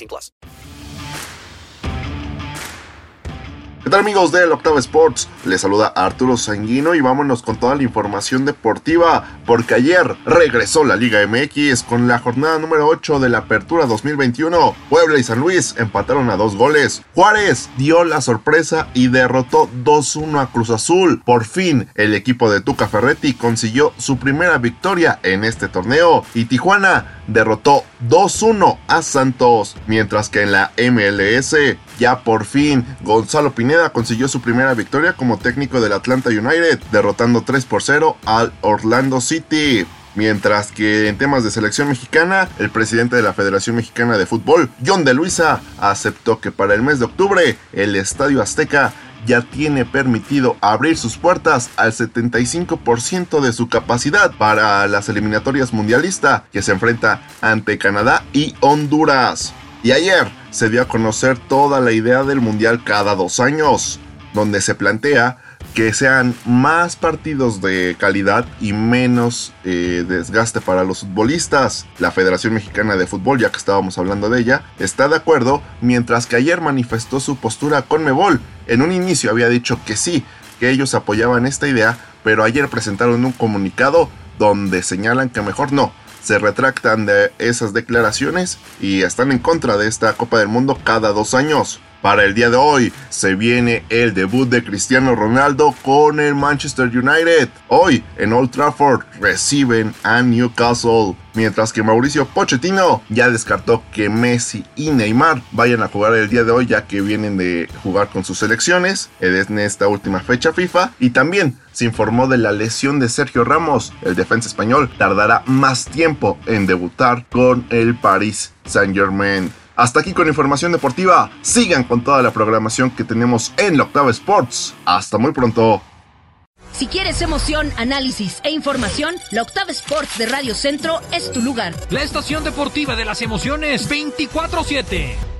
18 plus. ¿Qué tal amigos del Octavo Sports? Les saluda Arturo Sanguino y vámonos con toda la información deportiva porque ayer regresó la Liga MX con la jornada número 8 de la Apertura 2021. Puebla y San Luis empataron a dos goles. Juárez dio la sorpresa y derrotó 2-1 a Cruz Azul. Por fin, el equipo de Tuca Ferretti consiguió su primera victoria en este torneo y Tijuana derrotó 2-1 a Santos, mientras que en la MLS ya por fin Gonzalo Pineda consiguió su primera victoria como técnico del Atlanta United, derrotando 3 por 0 al Orlando City. Mientras que en temas de selección mexicana, el presidente de la Federación Mexicana de Fútbol, John de Luisa, aceptó que para el mes de octubre el Estadio Azteca ya tiene permitido abrir sus puertas al 75% de su capacidad para las eliminatorias mundialistas que se enfrenta ante Canadá y Honduras. Y ayer se dio a conocer toda la idea del Mundial cada dos años, donde se plantea que sean más partidos de calidad y menos eh, desgaste para los futbolistas. La Federación Mexicana de Fútbol, ya que estábamos hablando de ella, está de acuerdo, mientras que ayer manifestó su postura con Mebol. En un inicio había dicho que sí, que ellos apoyaban esta idea, pero ayer presentaron un comunicado donde señalan que mejor no, se retractan de esas declaraciones y están en contra de esta Copa del Mundo cada dos años. Para el día de hoy se viene el debut de Cristiano Ronaldo con el Manchester United. Hoy en Old Trafford reciben a Newcastle. Mientras que Mauricio Pochettino ya descartó que Messi y Neymar vayan a jugar el día de hoy ya que vienen de jugar con sus selecciones en esta última fecha FIFA. Y también se informó de la lesión de Sergio Ramos. El defensa español tardará más tiempo en debutar con el Paris Saint Germain. Hasta aquí con información deportiva. Sigan con toda la programación que tenemos en la Octava Sports. Hasta muy pronto. Si quieres emoción, análisis e información, la Octava Sports de Radio Centro es tu lugar. La estación deportiva de las emociones 24-7.